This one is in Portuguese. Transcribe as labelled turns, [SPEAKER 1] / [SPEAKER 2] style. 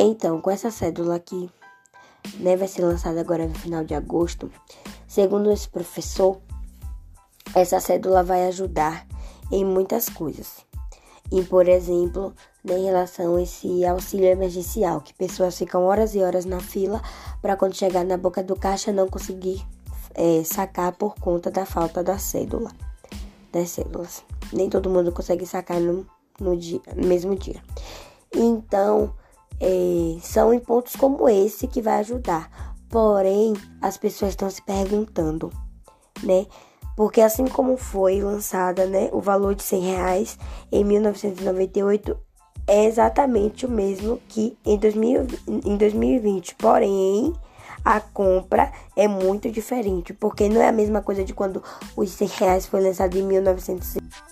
[SPEAKER 1] Então, com essa cédula aqui, né, vai ser lançada agora no final de agosto. Segundo esse professor, essa cédula vai ajudar em muitas coisas. E, por exemplo, né, em relação a esse auxílio emergencial, que pessoas ficam horas e horas na fila para quando chegar na boca do caixa não conseguir é, sacar por conta da falta da cédula, das cédulas. Nem todo mundo consegue sacar no, no, dia, no mesmo dia. Então, é, são em pontos como esse que vai ajudar. Porém, as pessoas estão se perguntando, né? Porque assim como foi lançada, né, o valor de 100 reais em 1998 é exatamente o mesmo que em, 2000, em 2020. Porém, a compra é muito diferente, porque não é a mesma coisa de quando os 100 reais foi lançado em 1998.